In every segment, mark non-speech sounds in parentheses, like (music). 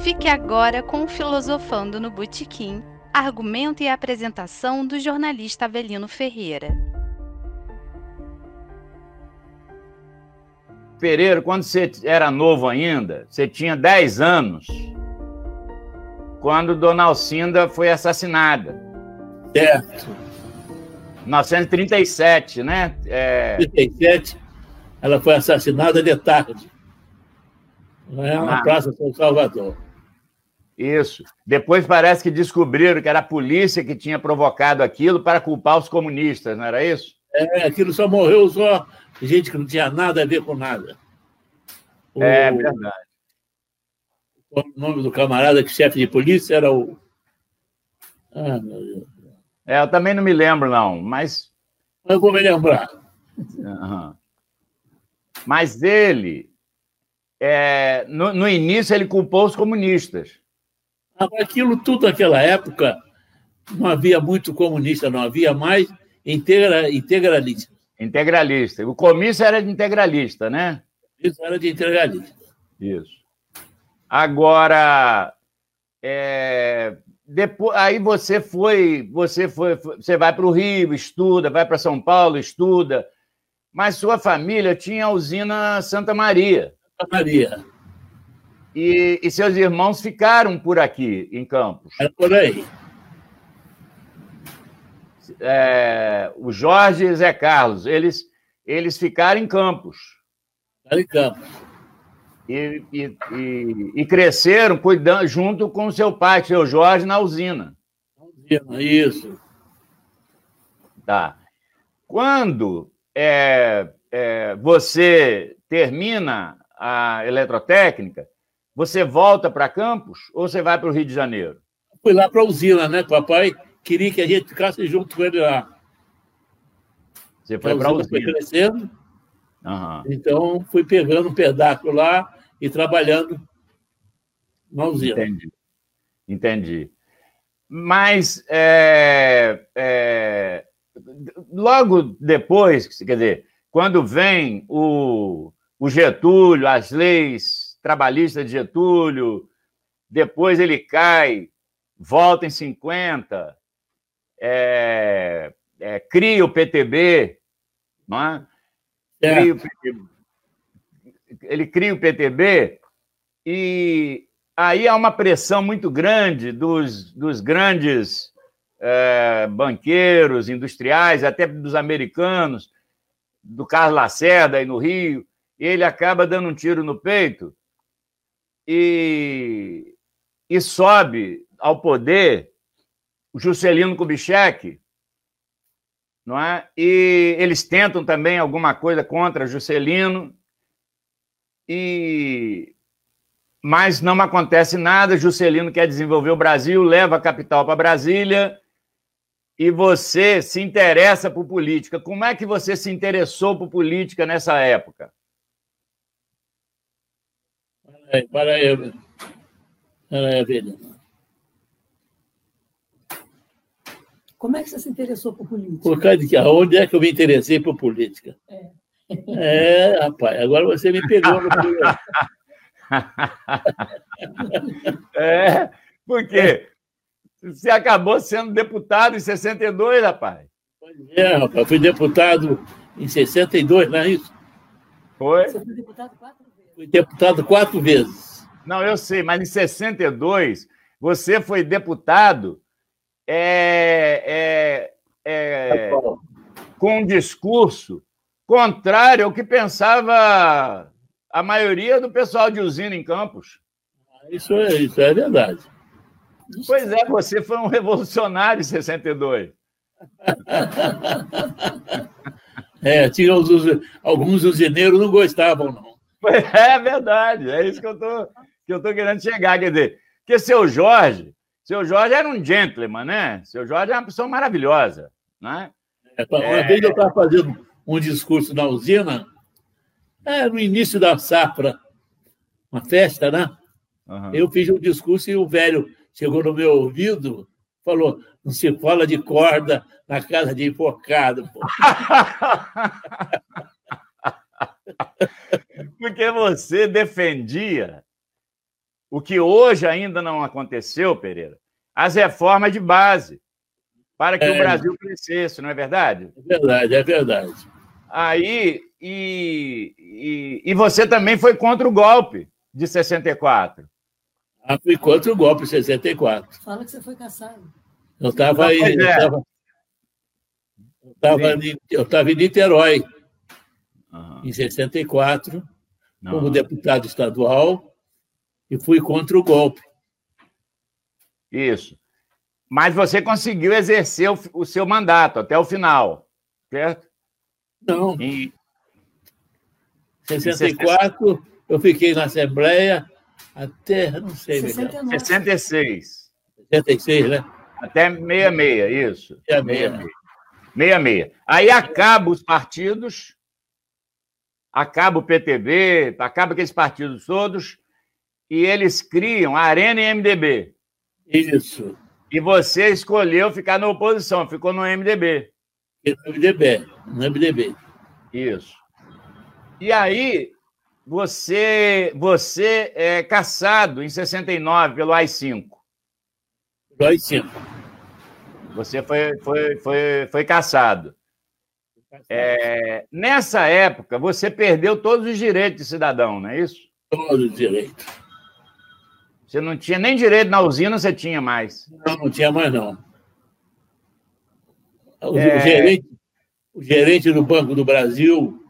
Fique agora com o Filosofando no Botequim, argumento e apresentação do jornalista Avelino Ferreira. Pereira, quando você era novo ainda, você tinha 10 anos, quando Dona Alcinda foi assassinada. Certo. 1937, né? É... 37, ela foi assassinada de tarde. É na ah. Praça São Salvador. Isso. Depois parece que descobriram que era a polícia que tinha provocado aquilo para culpar os comunistas, não era isso? É, aquilo só morreu só gente que não tinha nada a ver com nada. O... É verdade. O nome do camarada que chefe de polícia era o. Ah, meu Deus. É, eu também não me lembro, não, mas. Eu vou me lembrar. Uhum. Mas ele, é, no, no, início, ele culpou os comunistas. Aquilo tudo naquela época não havia muito comunista, não havia mais integra, integralista. Integralista. O comício era de integralista, né? Isso era de integralista. Isso. Agora, é, depois, aí você foi, você foi, você vai para o Rio, estuda, vai para São Paulo, estuda, mas sua família tinha a usina Santa Maria. Santa Maria. E, e seus irmãos ficaram por aqui, em Campos. É por aí. É, o Jorge e Zé Carlos, eles, eles ficaram em Campos. Ficaram em Campos. E, e, e, e, cresceram cuidando junto com seu pai, seu Jorge, na usina. Usina, isso. Tá. Quando é, é, você termina a eletrotécnica, você volta para Campos ou você vai para o Rio de Janeiro? Fui lá para a usina, né? Papai queria que a gente ficasse junto com ele lá. Você foi para a usina? Foi crescendo. Uhum. Então, fui pegando um pedaço lá e trabalhando na usina. Entendi. Entendi. Mas, é, é, logo depois, quer dizer, quando vem o, o Getúlio, as leis trabalhista de Getúlio, depois ele cai, volta em 50, é, é, cria o PTB, não é? Cria PTB, ele cria o PTB e aí há uma pressão muito grande dos, dos grandes é, banqueiros, industriais, até dos americanos, do Carlos Lacerda aí no Rio, e ele acaba dando um tiro no peito e, e sobe ao poder o Juscelino Kubitschek, não é? E eles tentam também alguma coisa contra Juscelino, e mas não acontece nada. Juscelino quer desenvolver o Brasil, leva a capital para Brasília e você se interessa por política. Como é que você se interessou por política nessa época? É, para aí, para aí, vida. Como é que você se interessou por política? Por causa de que onde é que eu me interessei por política? É, é rapaz, agora você me pegou no (laughs) (laughs) É, porque você acabou sendo deputado em 62, rapaz. É, rapaz, fui deputado em 62, não é isso? Foi? Você foi deputado quatro deputado quatro vezes. Não, eu sei, mas em 62 você foi deputado é, é, é, com um discurso contrário ao que pensava a maioria do pessoal de usina em Campos. Isso é, isso é verdade. Pois é, você foi um revolucionário em 62. (laughs) é, tinha os, alguns usineiros não gostavam, não. É verdade, é isso que eu tô, que eu tô querendo chegar. Quer dizer, porque seu Jorge, seu Jorge era um gentleman, né? Seu Jorge é uma pessoa maravilhosa, né? É, uma é... vez eu estava fazendo um discurso na usina, é, no início da safra, uma festa, né? Uhum. Eu fiz um discurso e o velho chegou no meu ouvido, falou: não se fala de corda na casa de enfocado. (laughs) (laughs) Porque você defendia o que hoje ainda não aconteceu, Pereira, as reformas de base para que é. o Brasil crescesse, não é verdade? É verdade, é verdade. Aí, e, e, e você também foi contra o golpe de 64. Ah, fui contra o golpe de 64. Fala que você foi caçado. Eu estava aí. É. Eu estava eu estava em Niterói, uhum. em 64, Não. como deputado estadual, e fui contra o golpe. Isso. Mas você conseguiu exercer o, o seu mandato até o final, certo? Não. Em 64, eu fiquei na Assembleia até, não sei, 69. 66. 66, né? Até 66, isso. 66. 66. Aí acaba os partidos, acaba o PTB, acaba aqueles partidos todos, e eles criam a Arena e MDB. Isso. E você escolheu ficar na oposição, ficou no MDB. No MDB, no MDB. Isso. E aí, você, você é caçado em 69 pelo AI-5. Pelo AI-5. Você foi, foi, foi, foi caçado. É, nessa época, você perdeu todos os direitos de cidadão, não é isso? Todos os direitos. Você não tinha nem direito na usina, você tinha mais. Não, não tinha mais, não. O, é... gerente, o gerente do Banco do Brasil,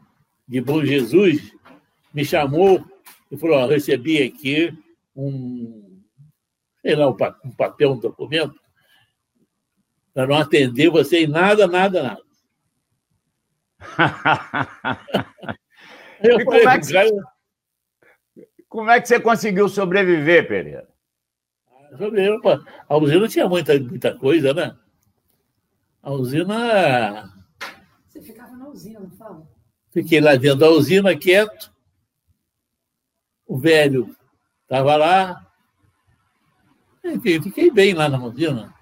de Bom Jesus, me chamou e falou: recebi aqui um, sei lá, um papel, um documento, para não atender você em nada, nada, nada. (laughs) falei, como, é que, cara, como é que você conseguiu sobreviver, Pereira? A usina tinha muita, muita coisa, né? A usina. Você ficava na usina, não fala? Fiquei lá dentro da usina, quieto. O velho estava lá. Enfim, fiquei bem lá na usina.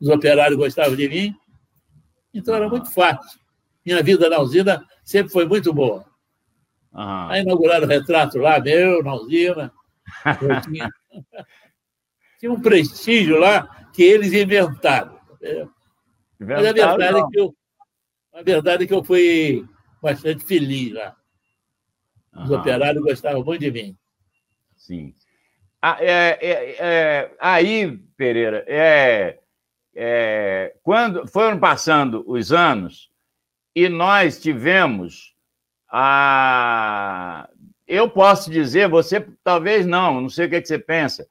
Os operários gostavam de mim. Então era muito fácil. Minha vida na usina sempre foi muito boa. Ah. Aí inauguraram o retrato lá, meu, na usina. (laughs) Tinha... (laughs) tinha, um prestígio lá que eles inventaram. Mas a verdade, é que eu, a verdade é que eu fui bastante feliz lá. Os operários gostavam muito de mim. Sim. Ah, é, é, é, aí, Pereira, é, é, quando foram passando os anos e nós tivemos a. Eu posso dizer, você talvez não, não sei o que, é que você pensa,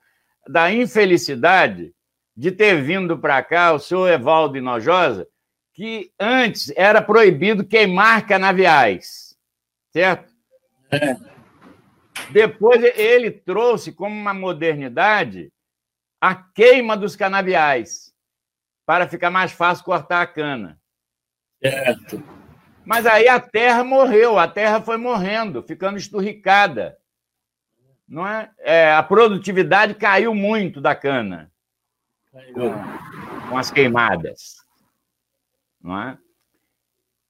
da infelicidade de ter vindo para cá o senhor Evaldo Inojosa, que antes era proibido queimar canaviais, certo? É. Depois ele trouxe como uma modernidade a queima dos canaviais, para ficar mais fácil cortar a cana. Certo. Mas aí a terra morreu, a terra foi morrendo, ficando esturricada. Não é? é a produtividade caiu muito da cana com, com as queimadas. Não é?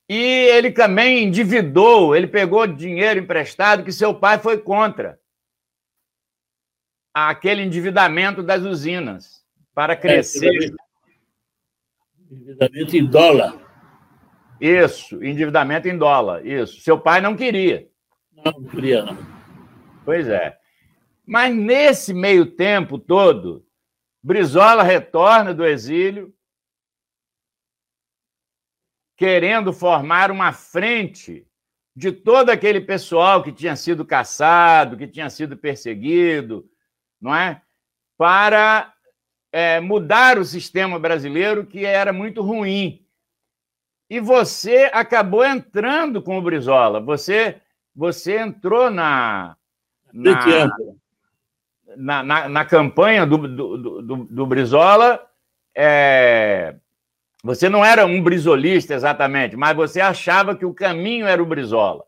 E ele também endividou, ele pegou dinheiro emprestado que seu pai foi contra aquele endividamento das usinas para é, crescer. É, endividamento em dólar. Isso, endividamento em dólar. Isso. Seu pai não queria. Não, não queria, não. Pois é. Mas nesse meio tempo todo, Brizola retorna do exílio, querendo formar uma frente de todo aquele pessoal que tinha sido caçado, que tinha sido perseguido, não é? Para é, mudar o sistema brasileiro, que era muito ruim. E você acabou entrando com o Brizola. Você, você entrou na, na, na, na, na campanha do, do, do, do Brizola. É, você não era um brizolista exatamente, mas você achava que o caminho era o Brizola.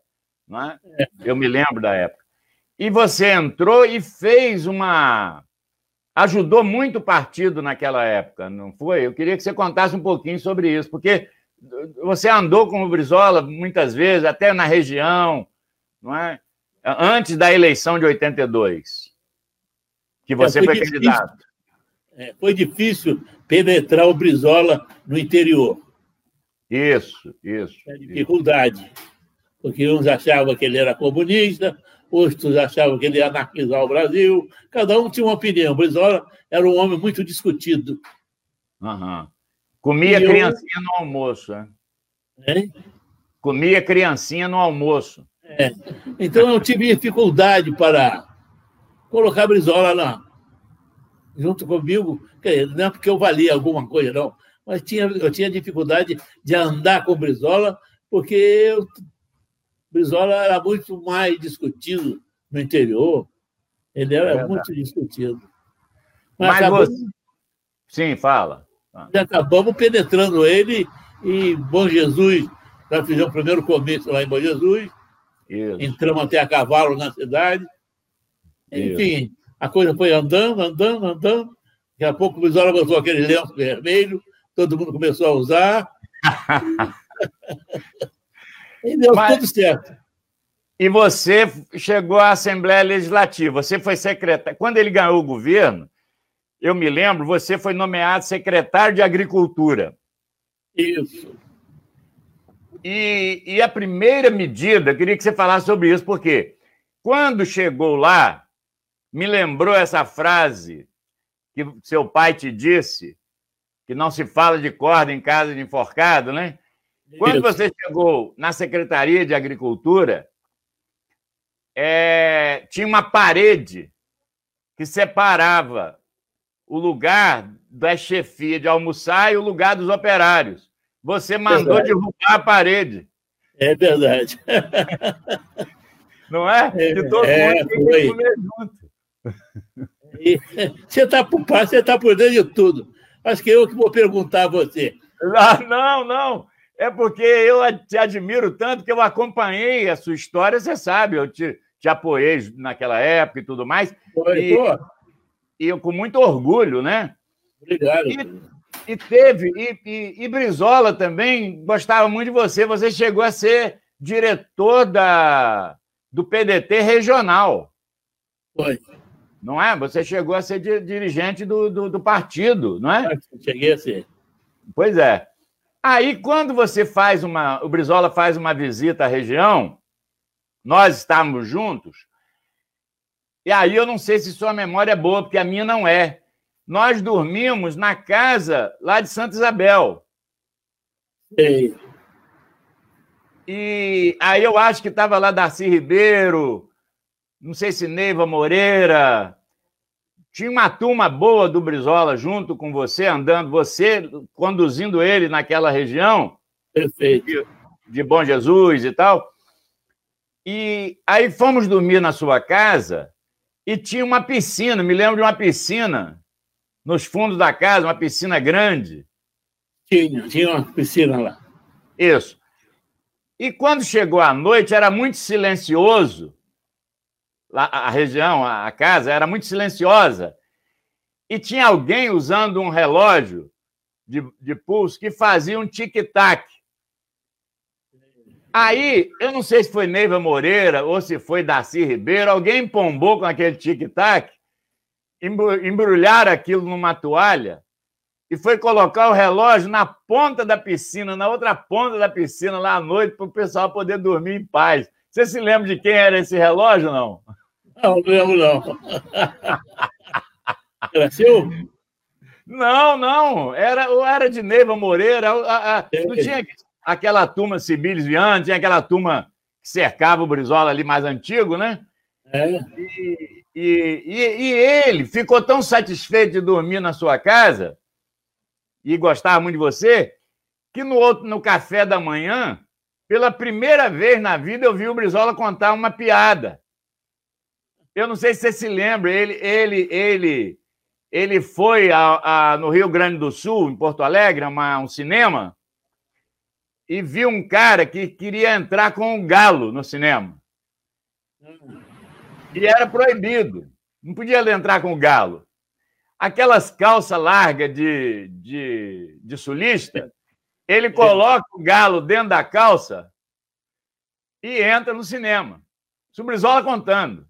Não é? Eu me lembro da época. E você entrou e fez uma. Ajudou muito o partido naquela época, não foi? Eu queria que você contasse um pouquinho sobre isso, porque você andou com o Brizola muitas vezes, até na região, não é? Antes da eleição de 82. que você é, foi, foi candidato. É, foi difícil penetrar o Brizola no interior. Isso, isso. É dificuldade. Isso. Porque uns achavam que ele era comunista, outros achavam que ele ia anarquizar o Brasil. Cada um tinha uma opinião. O Brizola era um homem muito discutido. Uhum. Comia e criancinha eu... no almoço, né? É? Comia criancinha no almoço. É. Então eu tive dificuldade para colocar Brizola lá, junto comigo. Não é porque eu valia alguma coisa, não, mas tinha, eu tinha dificuldade de andar com Brizola, porque eu, Brizola era muito mais discutido no interior. Ele era é muito discutido. Mas, mas acabamos, você... Sim, fala. Acabamos penetrando ele e Bom Jesus, nós fizemos o primeiro comício lá em Bom Jesus, Isso. entramos até a cavalo na cidade. Enfim, Isso. a coisa foi andando, andando, andando. Daqui a pouco o Brizola botou aquele lenço vermelho, todo mundo começou a usar. (laughs) e deu Mas... tudo certo. E você chegou à Assembleia Legislativa, você foi secretário. Quando ele ganhou o governo, eu me lembro, você foi nomeado secretário de Agricultura. Isso. E, e a primeira medida, eu queria que você falasse sobre isso, porque quando chegou lá, me lembrou essa frase que seu pai te disse, que não se fala de corda em casa de enforcado, né? Quando você chegou na Secretaria de Agricultura, é, tinha uma parede que separava o lugar da chefia de almoçar e o lugar dos operários. Você mandou verdade. derrubar a parede. É verdade. Não é? é que todo é, mundo tem que comer junto. E, você está por você está por dentro de tudo. Acho que eu que vou perguntar a você. Ah, não, não. É porque eu te admiro tanto que eu acompanhei a sua história, você sabe, eu te, te apoiei naquela época e tudo mais. Foi, e, e com muito orgulho, né? Obrigado. E, e teve, e, e, e, Brizola também gostava muito de você. Você chegou a ser diretor da, do PDT regional. Foi. Não é? Você chegou a ser dirigente do, do, do partido, não é? Cheguei a ser. Pois é. Aí, quando você faz uma. O Brizola faz uma visita à região, nós estávamos juntos, e aí eu não sei se sua memória é boa, porque a minha não é. Nós dormimos na casa lá de Santa Isabel. Ei. E aí eu acho que estava lá Darcy Ribeiro, não sei se Neiva Moreira. Tinha uma turma boa do Brizola junto com você, andando, você conduzindo ele naquela região. Perfeito. De, de Bom Jesus e tal. E aí fomos dormir na sua casa e tinha uma piscina, me lembro de uma piscina nos fundos da casa, uma piscina grande. Tinha, tinha uma piscina lá. Isso. E quando chegou a noite, era muito silencioso. Lá, a região, a casa, era muito silenciosa. E tinha alguém usando um relógio de, de pulso que fazia um tic-tac. Aí, eu não sei se foi Neiva Moreira ou se foi Darcy Ribeiro, alguém pombou com aquele tic-tac, embrulharam aquilo numa toalha e foi colocar o relógio na ponta da piscina, na outra ponta da piscina, lá à noite, para o pessoal poder dormir em paz. Você se lembra de quem era esse relógio, não? Não, lembro, não. (laughs) Era seu? Não, não. Era, era de Neiva Moreira. A, a, não tinha aquela turma Cibilis Viana, tinha aquela turma que cercava o Brizola ali mais antigo, né? É. E, e, e, e, ele ficou tão satisfeito de dormir na sua casa e gostava muito de você, que no outro, no café da manhã, pela primeira vez na vida, eu vi o Brizola contar uma piada. Eu não sei se você se lembra, ele, ele, ele, ele foi a, a, no Rio Grande do Sul, em Porto Alegre, uma, um cinema, e viu um cara que queria entrar com um galo no cinema. E era proibido. Não podia entrar com o galo. Aquelas calças largas de, de, de sulista, ele coloca o galo dentro da calça e entra no cinema. Subrizola contando.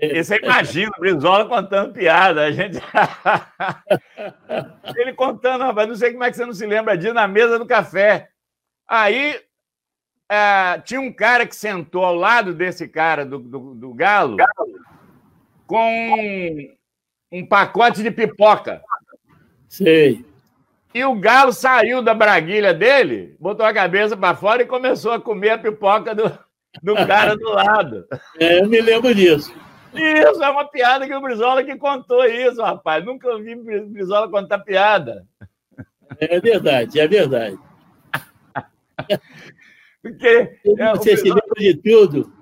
E você imagina o Brizola contando piada. A gente... (laughs) Ele contando, rapaz, não sei como é que você não se lembra disso, na mesa do café. Aí é, tinha um cara que sentou ao lado desse cara do, do, do Galo com um, um pacote de pipoca. Sei. E o Galo saiu da braguilha dele, botou a cabeça para fora e começou a comer a pipoca do, do cara do lado. É, eu me lembro disso. Isso, é uma piada que o Brizola que contou isso, rapaz. Nunca ouvi Brizola contar piada. É verdade, é verdade. (laughs) Porque, é, Você se lembra de tudo.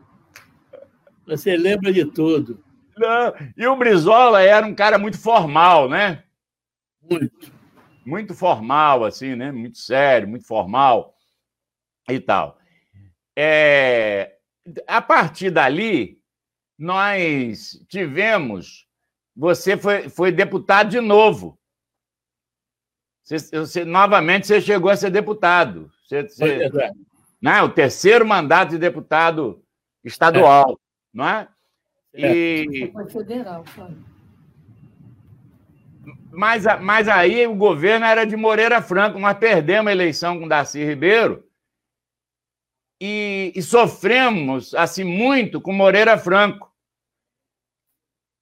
Você lembra de tudo. Não. E o Brizola era um cara muito formal, né? Muito. Muito formal, assim, né? Muito sério, muito formal e tal. É... A partir dali, nós tivemos. Você foi, foi deputado de novo. Você, você, novamente você chegou a ser deputado. Você, você, né? O terceiro mandato de deputado estadual, é. não é? E... Foi federal, claro. Mas, mas aí o governo era de Moreira Franco. Nós perdemos a eleição com Darcy Ribeiro e, e sofremos assim muito com Moreira Franco.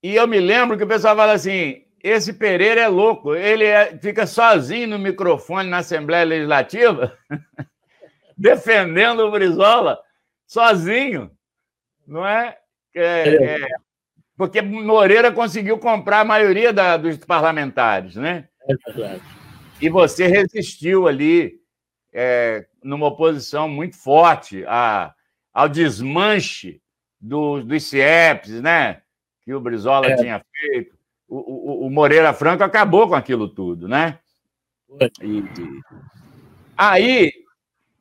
E eu me lembro que o pessoal fala assim: esse Pereira é louco, ele é, fica sozinho no microfone na Assembleia Legislativa, (laughs) defendendo o Brizola, sozinho, não é? É, é? é, porque Moreira conseguiu comprar a maioria da, dos parlamentares, né? É verdade. E você resistiu ali é, numa oposição muito forte a, ao desmanche do, dos CIEPs, né? Que o Brizola é. tinha feito. O, o, o, Moreira Franco acabou com aquilo tudo, né? E, aí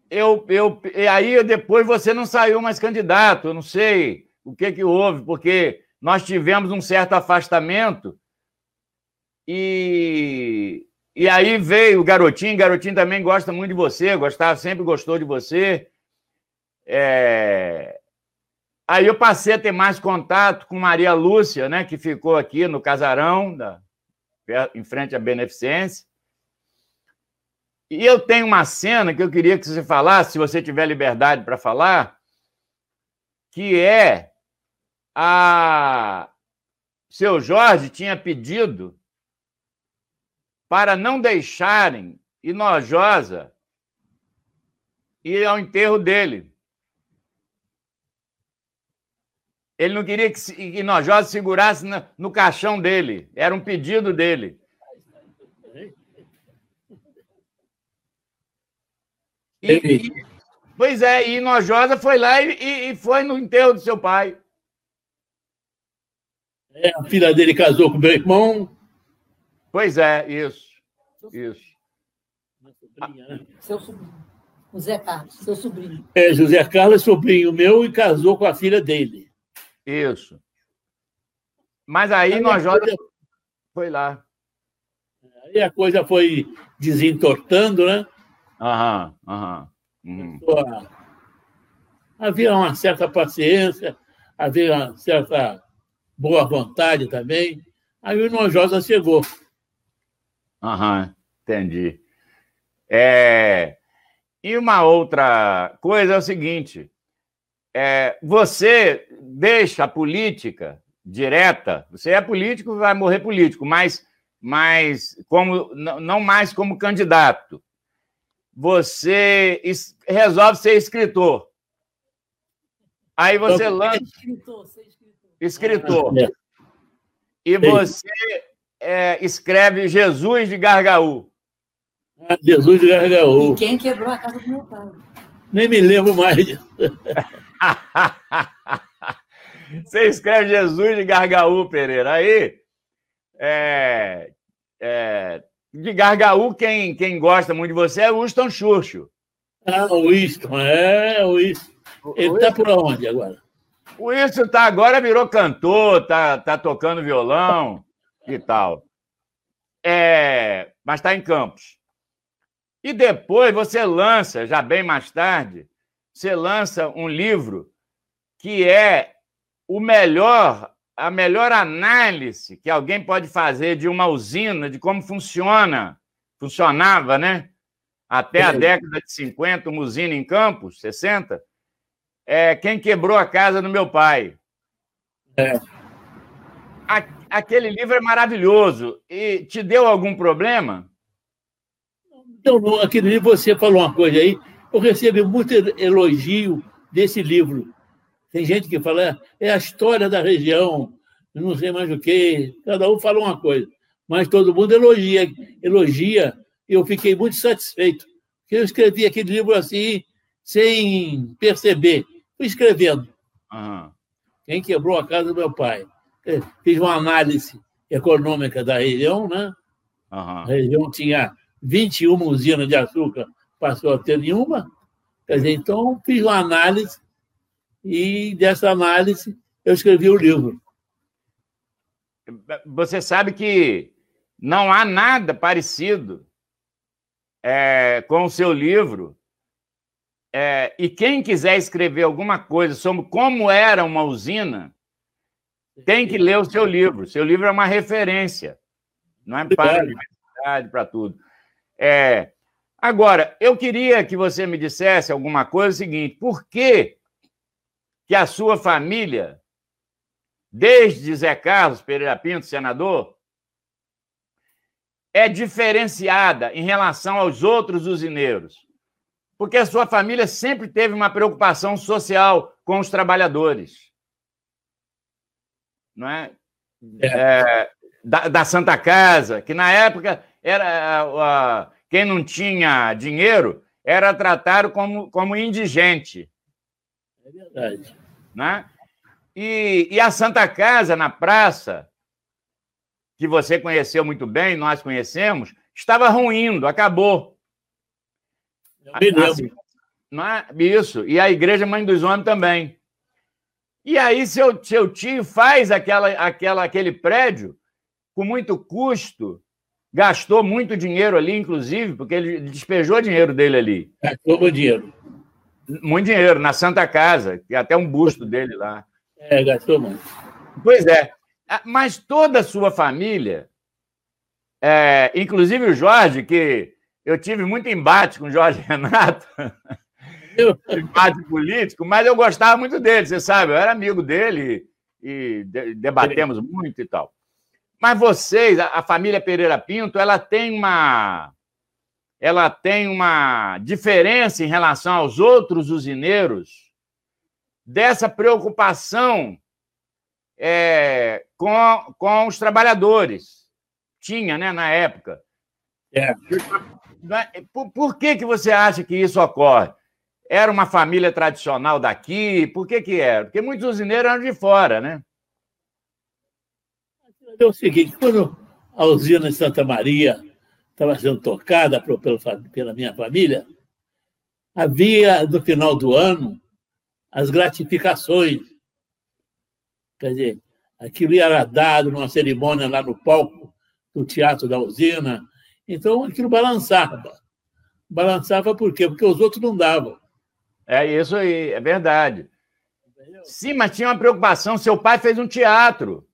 eu, eu, e aí depois você não saiu mais candidato, eu não sei o que, que houve, porque nós tivemos um certo afastamento e, e aí veio o Garotinho, Garotinho também gosta muito de você, gostava, sempre gostou de você. É... Aí eu passei a ter mais contato com Maria Lúcia, né, que ficou aqui no casarão, da... em frente à Beneficência. E eu tenho uma cena que eu queria que você falasse, se você tiver liberdade para falar, que é a seu Jorge tinha pedido para não deixarem Inojosa ir ao enterro dele. Ele não queria que Inojosa segurasse no caixão dele. Era um pedido dele. E, e, pois é, e Inojosa foi lá e, e foi no enterro do seu pai. É, a filha dele casou com o meu irmão. Pois é, isso. Isso. Né? Seu sobrinho. O Zé Carlos, seu sobrinho. É, José Carlos é sobrinho meu e casou com a filha dele. Isso. Mas aí, aí nós coisa... foi lá. Aí a coisa foi desentortando, né? Aham, aham. Uhum. Havia uma certa paciência, havia uma certa boa vontade também. Aí o Nojosa chegou. Aham, entendi. É... E uma outra coisa é o seguinte: é, você deixa a política direta, você é político, vai morrer político, mas, mas como, não mais como candidato. Você resolve ser escritor. Aí você lança. Escritor, escritor. É. E você é, escreve Jesus de Gargaú. Ah, Jesus de Gargaú. E quem quebrou a casa do meu pai? Nem me lembro mais (laughs) você escreve Jesus de Gargaú, Pereira. Aí, é, é, de Gargaú, quem, quem gosta muito de você é o Winston Churchill. Ah, o Winston, é, o Winston. Ele está por onde agora? O Wilson tá agora virou cantor, tá, tá tocando violão e tal. É, mas está em Campos. E depois você lança, já bem mais tarde, você lança um livro que é o melhor a melhor análise que alguém pode fazer de uma usina, de como funciona, funcionava, né? Até a década de 50, uma usina em Campos, 60, é quem quebrou a casa do meu pai. É. Aquele livro é maravilhoso. E te deu algum problema? Não, aquele livro você falou uma coisa aí. Eu recebi muito elogio desse livro. Tem gente que fala, é a história da região, não sei mais o quê. Cada um fala uma coisa. Mas todo mundo elogia, elogia. E eu fiquei muito satisfeito. Porque eu escrevi aquele livro assim, sem perceber. Fui escrevendo. Uhum. Quem quebrou a casa do meu pai? É, fiz uma análise econômica da região, né? Uhum. A região tinha 21 usinas de açúcar, passou a ter nenhuma. Quer dizer, então, fiz uma análise e dessa análise eu escrevi o livro. Você sabe que não há nada parecido é, com o seu livro. É, e quem quiser escrever alguma coisa sobre como era uma usina, tem que ler o seu livro. Seu livro é uma referência, não é para a universidade, para tudo. É, agora, eu queria que você me dissesse alguma coisa seguinte: por que, que a sua família, desde Zé Carlos Pereira Pinto, senador, é diferenciada em relação aos outros usineiros? Porque a sua família sempre teve uma preocupação social com os trabalhadores não é? é. é da, da, Santa Casa, que na época era quem não tinha dinheiro era tratado como, como indigente. É verdade. Né? E, e a Santa Casa, na praça, que você conheceu muito bem, nós conhecemos, estava ruindo, acabou. Eu me lembro. Assim, não é? Isso. E a Igreja Mãe dos Homens também. E aí seu, seu tio faz aquela, aquela, aquele prédio com muito custo, gastou muito dinheiro ali, inclusive, porque ele despejou dinheiro dele ali. Gastou muito dinheiro. Muito dinheiro, na Santa Casa, que até um busto dele lá. É, gastou muito. Pois é. Ah, mas toda a sua família, é, inclusive o Jorge, que eu tive muito embate com o Jorge (laughs) Renato, embate político, mas eu gostava muito dele, você sabe, eu era amigo dele e debatemos muito e tal. Mas vocês, a, família Pereira Pinto, ela tem uma ela tem uma diferença em relação aos outros usineiros dessa preocupação é, com, com os trabalhadores. Tinha, né, na época. É. Por, por que, que você acha que isso ocorre? Era uma família tradicional daqui? Por que que era? Porque muitos usineiros eram de fora, né? É o seguinte, quando a usina de Santa Maria estava sendo tocada pela minha família, havia, no final do ano, as gratificações. Quer dizer, aquilo era dado numa cerimônia lá no palco do Teatro da Usina. Então, aquilo balançava. Balançava por quê? Porque os outros não davam. É isso aí, é verdade. Sim, mas tinha uma preocupação. Seu pai fez um teatro.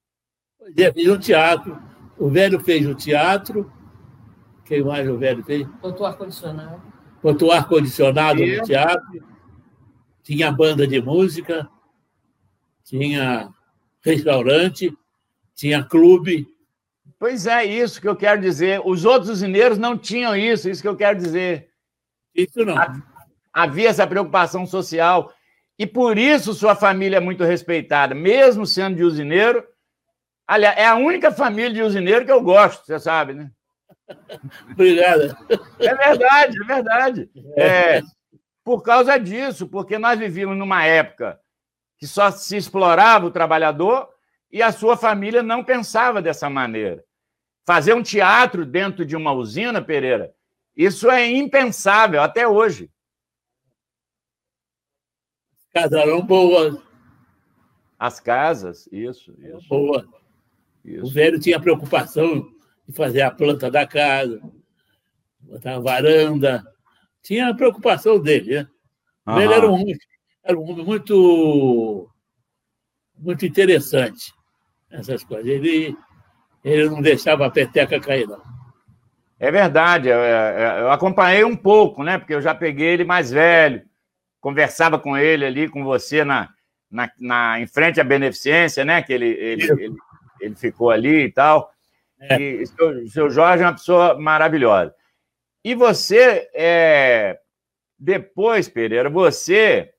Pois é, fez um teatro. O velho fez o teatro. Quem mais o velho fez? Botou ar-condicionado. Botou ar-condicionado no teatro. Tinha banda de música. Tinha restaurante. Tinha clube. Pois é, isso que eu quero dizer. Os outros usineiros não tinham isso, isso que eu quero dizer. Isso não havia essa preocupação social. E por isso sua família é muito respeitada, mesmo sendo de usineiro. Aliás, é a única família de usineiro que eu gosto, você sabe, né? (laughs) Obrigado. É verdade, é verdade. É, por causa disso, porque nós vivíamos numa época que só se explorava o trabalhador e a sua família não pensava dessa maneira. Fazer um teatro dentro de uma usina, Pereira, isso é impensável até hoje casas eram boas. As casas, isso, isso. Boa. Isso. O velho tinha preocupação de fazer a planta da casa, botar uma varanda. Tinha a preocupação dele, né? O velho era um, era um homem muito, muito interessante. essas coisas. Ele, ele não deixava a peteca cair, não. É verdade, eu, eu, acompanhei um pouco, né? Porque eu já peguei ele mais velho, conversava com ele ali, com você na, na, na em frente à beneficência, né? Que ele, ele, ele, ele ficou ali e tal. É. E o seu Jorge é uma pessoa maravilhosa. E você, é, depois, Pereira, você,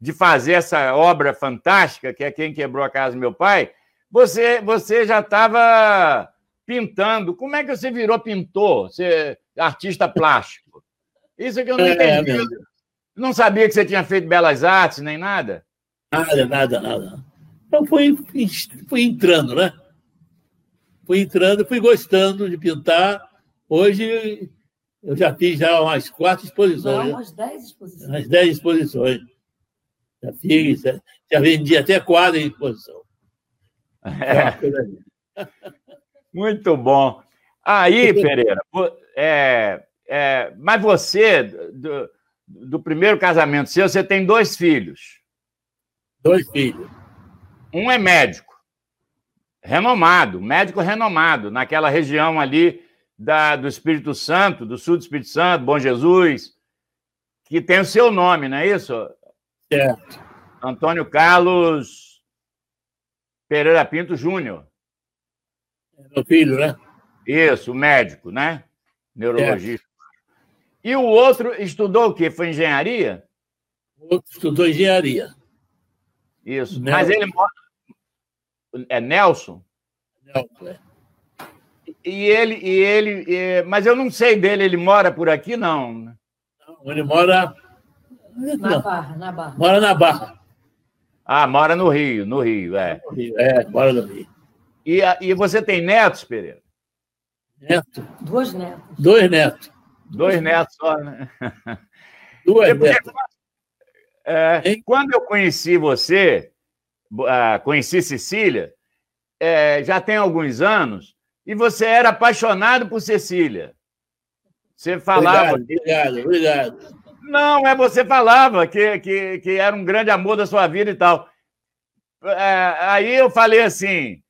de fazer essa obra fantástica, que é Quem Quebrou a Casa do Meu Pai, você, você já estava pintando. Como é que você virou pintor, você, artista plástico? Isso é que eu não é, entendi. Não sabia que você tinha feito belas artes, nem nada? Nada, nada, nada. Então fui, fui entrando, né? Fui entrando, fui gostando de pintar. Hoje eu já fiz já umas quatro exposições. Não, umas dez exposições. Umas dez exposições. Já fiz, já vendi até quadro em exposição. (laughs) É. Muito bom. Aí, Pereira, é, é, mas você, do, do primeiro casamento seu, você tem dois filhos. Dois filhos. Um é médico, renomado, médico renomado, naquela região ali da, do Espírito Santo, do sul do Espírito Santo, Bom Jesus, que tem o seu nome, não é isso? Certo. Antônio Carlos Pereira Pinto Júnior. É meu filho, né? Isso, médico, né? Neurologista. E o outro estudou o quê? Foi engenharia? O outro estudou engenharia. Isso. Nelson. Mas ele mora. É Nelson? Nelson, é. E ele, e ele, e... mas eu não sei dele, ele mora por aqui, não? Não, ele mora. Na Barra, na Barra. Mora na Barra. Ah, mora no Rio, no Rio, é. No Rio, é, mora no Rio. E, e você tem netos, Pereira? Neto. Dois netos. Dois netos. Dois netos só, né? (laughs) Duas netos. É, quando eu conheci você, uh, conheci Cecília, é, já tem alguns anos, e você era apaixonado por Cecília. Você falava. Obrigado, obrigado. obrigado. Não, é você falava que, que, que era um grande amor da sua vida e tal. É, aí eu falei assim: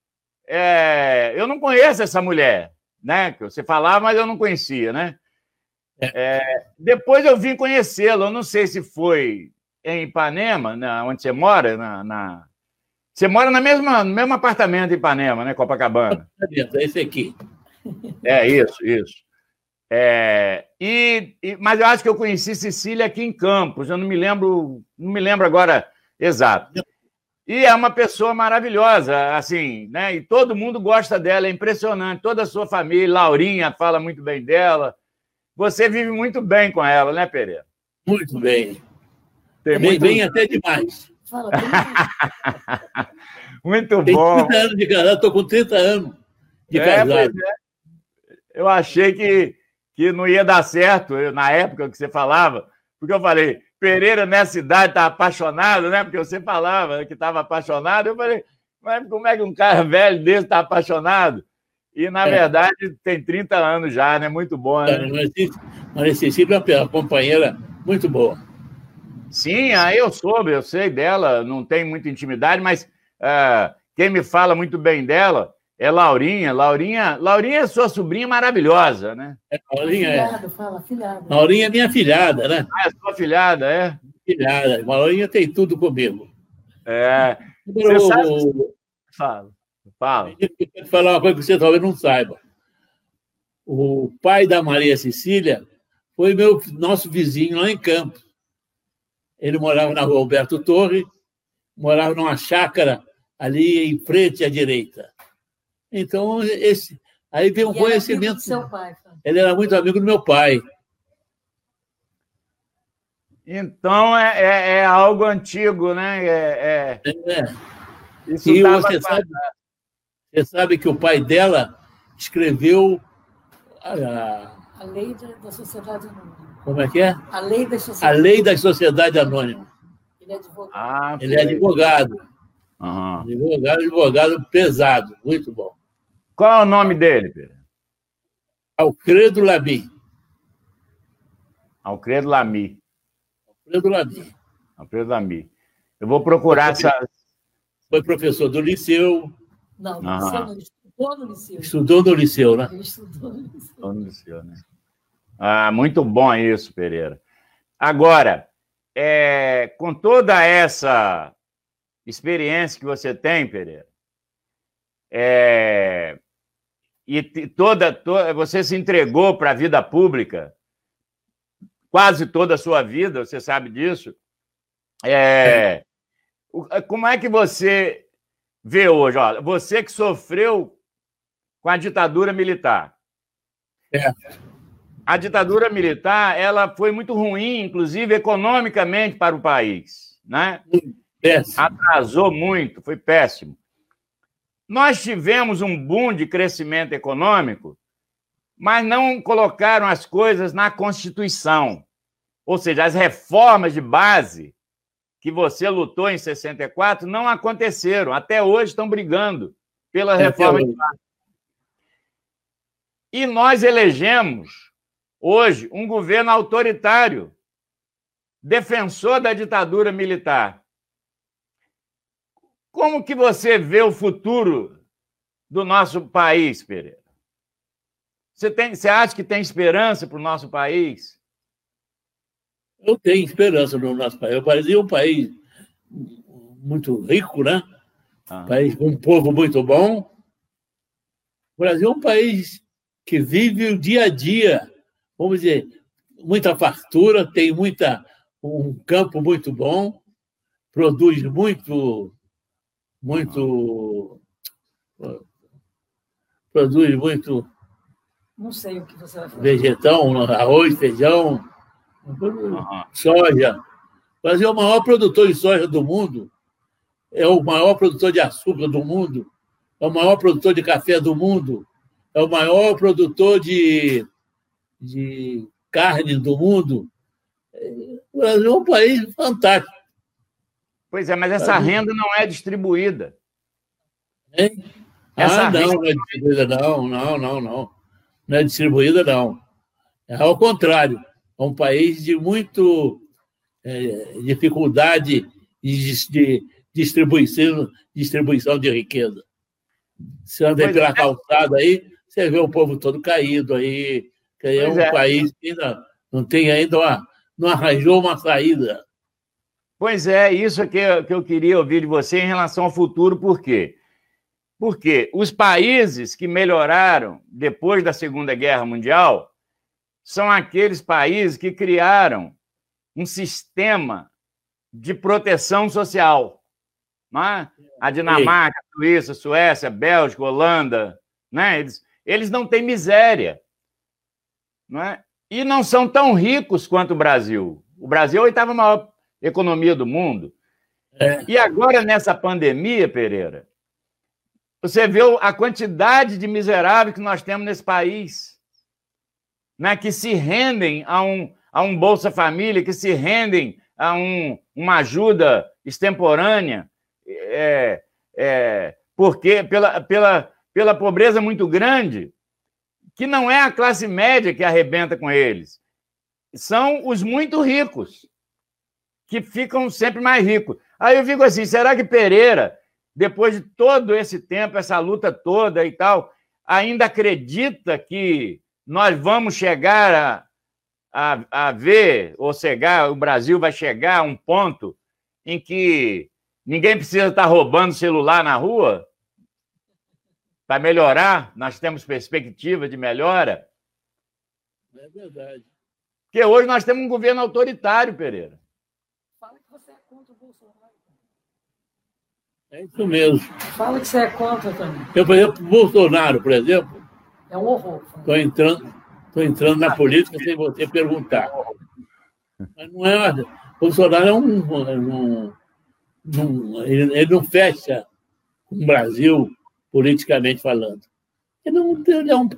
é, eu não conheço essa mulher, né? Que você falava, mas eu não conhecia, né? É, depois eu vim conhecê-la. Eu não sei se foi em Ipanema, na, onde você mora, na, na... Você mora na mesma, no mesmo apartamento em Ipanema, né, Copacabana? É esse aqui. É, isso, isso. É, e, e, mas eu acho que eu conheci Cecília aqui em Campos, eu não me lembro, não me lembro agora exato. E é uma pessoa maravilhosa, assim, né? E todo mundo gosta dela, é impressionante. Toda a sua família, Laurinha fala muito bem dela. Você vive muito bem com ela, né, Pereira? Muito bem. Tem bem, muito... bem até demais. Fala, (laughs) muito Tem bom. 30 anos de casado, estou com 30 anos de é, casado. É. Eu achei que, que não ia dar certo eu, na época que você falava, porque eu falei, Pereira nessa idade está apaixonado, né? Porque você falava que estava apaixonado. Eu falei, mas como é que um cara velho desse está apaixonado? E, na é. verdade, tem 30 anos já, né? Muito bom, né? Mas Cecília é uma companheira muito boa. Sim, aí eu soube, eu sei dela, não tem muita intimidade, mas uh, quem me fala muito bem dela é Laurinha. Laurinha, Laurinha é sua sobrinha maravilhosa, né? É, Laurinha é. Filhada, fala, filhada. Laurinha é minha filhada, né? Ah, é sua filhada, é? Filhada. Laurinha tem tudo comigo. É. Você sabe... Fala, fala. Eu quero falar uma coisa que você talvez não saiba. O pai da Maria Cecília foi meu nosso vizinho lá em Campos. Ele morava na rua Alberto Torre, morava numa chácara ali em frente à direita. Então, esse, aí vem um e conhecimento. seu pai, ele era muito amigo do meu pai. Então é, é, é algo antigo, né? É, é... é. Isso e você sabe, você sabe que o pai dela escreveu a, a lei da sociedade como é que é? A lei da sociedade, a lei da sociedade anônima. Ele é advogado. Ah, Ele é advogado. Uhum. Advogado, advogado pesado, muito bom. Qual é o nome dele, Pedro? Alcredo Lamy. Alcredo Lamy. Alfredo Lamy. Alfredo Lamy. Eu vou procurar foi, essa. Foi professor do liceu, Não, no estudou no liceu. Estudou no liceu, né? Ele estudou no liceu. Estudou no liceu, né? Ah, muito bom isso, Pereira. Agora, é, com toda essa experiência que você tem, Pereira, é, e toda, toda você se entregou para a vida pública quase toda a sua vida, você sabe disso. É, como é que você vê hoje? Ó, você que sofreu com a ditadura militar. É a ditadura militar ela foi muito ruim, inclusive economicamente para o país, né? Péssimo. Atrasou muito, foi péssimo. Nós tivemos um boom de crescimento econômico, mas não colocaram as coisas na Constituição. Ou seja, as reformas de base que você lutou em 64 não aconteceram. Até hoje estão brigando pela reforma de base. E nós elegemos hoje um governo autoritário, defensor da ditadura militar. Como que você vê o futuro do nosso país, Pereira? Você, tem, você acha que tem esperança para o nosso país? Eu tenho esperança no nosso país. O Brasil é um país muito rico, né? Ah. Um país com um povo muito bom. O Brasil é um país que vive o dia a dia vamos dizer, muita fartura, tem muita, um campo muito bom, produz muito, muito, produz muito. Não sei o que você vai falar. Vegetão, arroz, feijão, soja. O Brasil é o maior produtor de soja do mundo, é o maior produtor de açúcar do mundo, é o maior produtor de café do mundo, é o maior produtor de de carne do mundo. O Brasil é um país fantástico. Pois é, mas essa renda não é distribuída. Hein? Essa ah, não, renda... não é distribuída, não, não, não, não. Não é distribuída, não. É ao contrário. É um país de muito é, dificuldade de, de, distribuição, distribuição de riqueza. Se anda pela é. calçada aí, você vê o povo todo caído aí, que é um é. país que ainda não tem ainda uma, não arranjou uma saída. Pois é, isso que eu, que eu queria ouvir de você em relação ao futuro, por quê? Porque os países que melhoraram depois da Segunda Guerra Mundial são aqueles países que criaram um sistema de proteção social. É? A Dinamarca, a Suíça, a Suécia, a Bélgica, Holanda, né? eles, eles não têm miséria não é? e não são tão ricos quanto o Brasil. O Brasil é a oitava maior economia do mundo. É. E agora, nessa pandemia, Pereira, você vê a quantidade de miseráveis que nós temos nesse país, né, que se rendem a um, a um Bolsa Família, que se rendem a um, uma ajuda extemporânea, é, é, porque pela, pela, pela pobreza muito grande, que não é a classe média que arrebenta com eles, são os muito ricos, que ficam sempre mais ricos. Aí eu fico assim: será que Pereira, depois de todo esse tempo, essa luta toda e tal, ainda acredita que nós vamos chegar a, a, a ver, ou chegar, o Brasil vai chegar a um ponto em que ninguém precisa estar roubando celular na rua? Vai melhorar? Nós temos perspectiva de melhora? É verdade. Porque hoje nós temos um governo autoritário, Pereira. Fala que você é contra o Bolsonaro. É isso mesmo. Fala que você é contra também. Eu, por exemplo, Bolsonaro, por exemplo. É um horror. Estou entrando, tô entrando na política sem você perguntar. Mas não é. Bolsonaro é um. É um, um ele, ele não fecha o Brasil politicamente falando. Ele, não, ele, é um,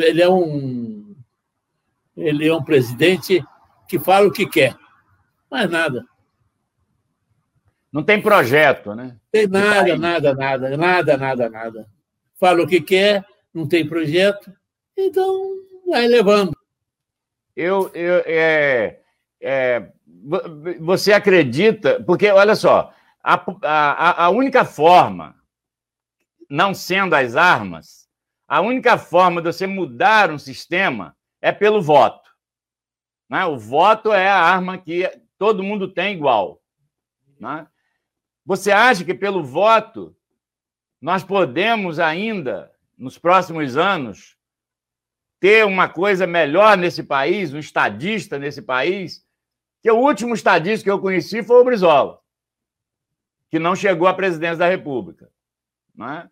ele é um ele é um presidente que fala o que quer, mais nada. Não tem projeto, né? Tem nada, nada, nada, nada, nada, nada. Fala o que quer, não tem projeto, então vai levando. Eu, eu é, é, você acredita? Porque olha só, a, a, a única forma não sendo as armas, a única forma de você mudar um sistema é pelo voto. Né? O voto é a arma que todo mundo tem igual. Né? Você acha que pelo voto nós podemos ainda, nos próximos anos, ter uma coisa melhor nesse país, um estadista nesse país? Que o último estadista que eu conheci foi o Brizola, que não chegou à presidência da República. Não é?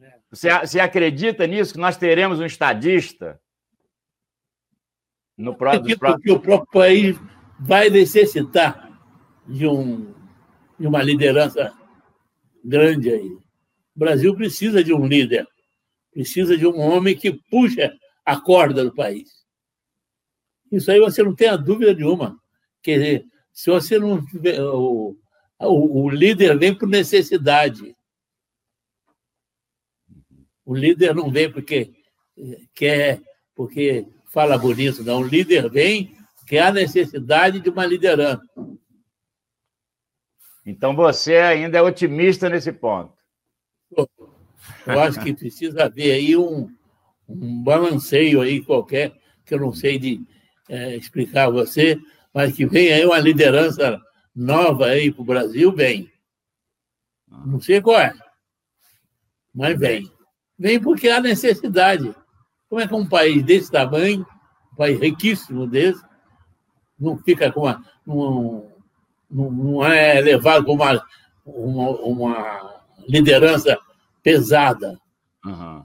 é. Você, você acredita nisso, que nós teremos um estadista no próximo. Porque o próprio país vai necessitar de, um, de uma liderança grande aí. O Brasil precisa de um líder, precisa de um homem que puxa a corda do país. Isso aí você não tem a dúvida nenhuma. Quer dizer, se você não tiver. O, o, o líder vem por necessidade. O líder não vem porque quer, porque fala bonito, não. O líder vem que há necessidade de uma liderança. Então você ainda é otimista nesse ponto. Eu acho que precisa haver aí um, um balanceio aí qualquer, que eu não sei de é, explicar a você, mas que vem aí uma liderança nova aí para o Brasil, vem. Não sei qual é, mas vem. Vem porque há necessidade. Como é que um país desse tamanho, um país riquíssimo desse, não fica com uma. Não, não é levado com uma, uma, uma liderança pesada. Uhum.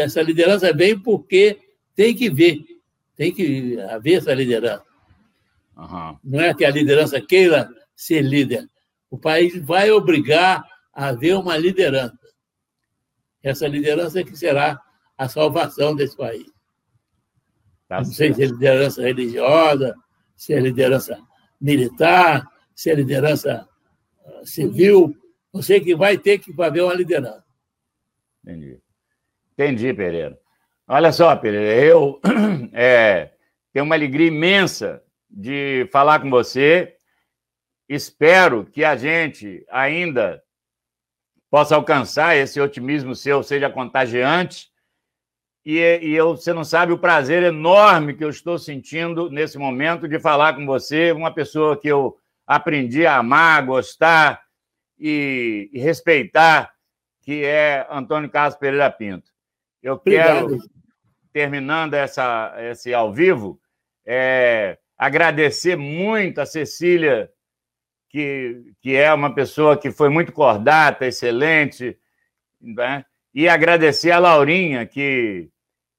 Essa liderança vem porque tem que ver, tem que haver essa liderança. Uhum. Não é que a liderança queira ser líder. O país vai obrigar a haver uma liderança. Essa liderança é que será a salvação desse país. Tá não sei se é liderança religiosa, se é liderança militar, se é liderança ah, civil. Eu sei que vai ter que haver uma liderança. Entendi. Entendi, Pereira. Olha só, Pereira, eu (clears throat) é, tenho uma alegria imensa de falar com você. Espero que a gente ainda possa alcançar esse otimismo seu, seja contagiante e, e eu, você não sabe o prazer enorme que eu estou sentindo nesse momento de falar com você, uma pessoa que eu aprendi a amar, gostar e, e respeitar, que é Antônio Carlos Pereira Pinto. Eu Obrigado. quero, terminando essa, esse ao vivo, é, agradecer muito a Cecília, que, que é uma pessoa que foi muito cordata, excelente, né? e agradecer a Laurinha, que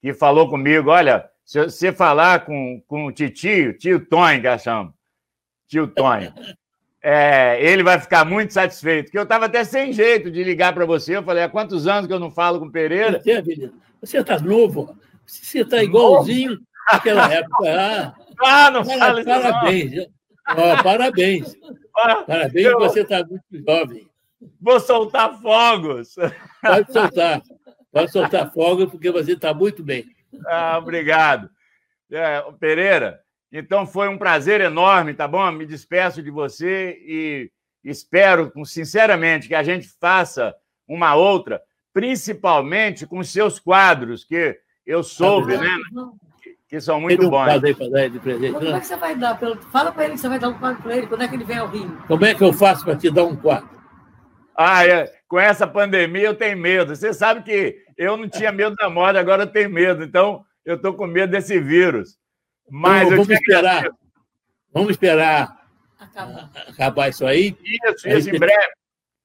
que falou comigo: olha, se você falar com, com o tio, tio Tony, que eu chamo, tio Tony, é, ele vai ficar muito satisfeito, porque eu estava até sem jeito de ligar para você. Eu falei: há quantos anos que eu não falo com o Pereira? Você está novo, você está igualzinho naquela (laughs) época. Ah, ah não fala. Parabéns. Oh, parabéns. Ah, parabéns, eu... você está muito jovem. Vou soltar fogos. Pode soltar. Pode soltar fogo, porque você está muito bem. Ah, obrigado. É, Pereira, então foi um prazer enorme, tá bom? Me despeço de você e espero, sinceramente, que a gente faça uma outra, principalmente com os seus quadros, que eu soube, né? Que são muito um bons. Aí de presente, Como é que você vai dar? Fala para ele que você vai dar um quadro para ele. Quando é que ele vem ao Rio? Como é que eu faço para te dar um quadro? Ah, é. com essa pandemia eu tenho medo. Você sabe que eu não tinha medo da morte, agora eu tenho medo. Então, eu estou com medo desse vírus. Mas então, vamos esperar. Vamos esperar acabar. acabar isso aí. Isso, isso, em breve.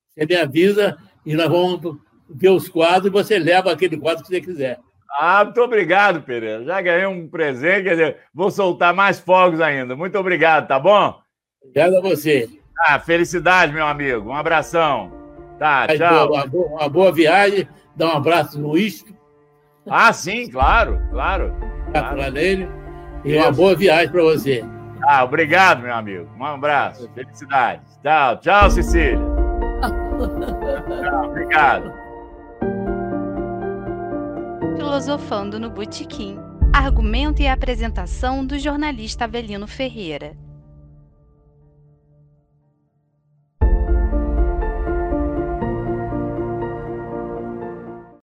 Você me avisa e nós vamos ver os quadros e você leva aquele quadro que você quiser. Ah, muito obrigado, Pereira. Já ganhei um presente, quer dizer, vou soltar mais fogos ainda. Muito obrigado, tá bom? Obrigado a você. Ah, felicidade, meu amigo. Um abração. Tá, tchau. Uma boa, uma boa viagem. Dá um abraço no uísque. Ah, sim, claro, claro. claro. Para ele. E uma boa viagem para você. Ah, obrigado, meu amigo. Um abraço. Felicidades. Tchau, tchau, Cecília. tchau, obrigado. Filosofando no Botequim. Argumento e apresentação do jornalista Avelino Ferreira.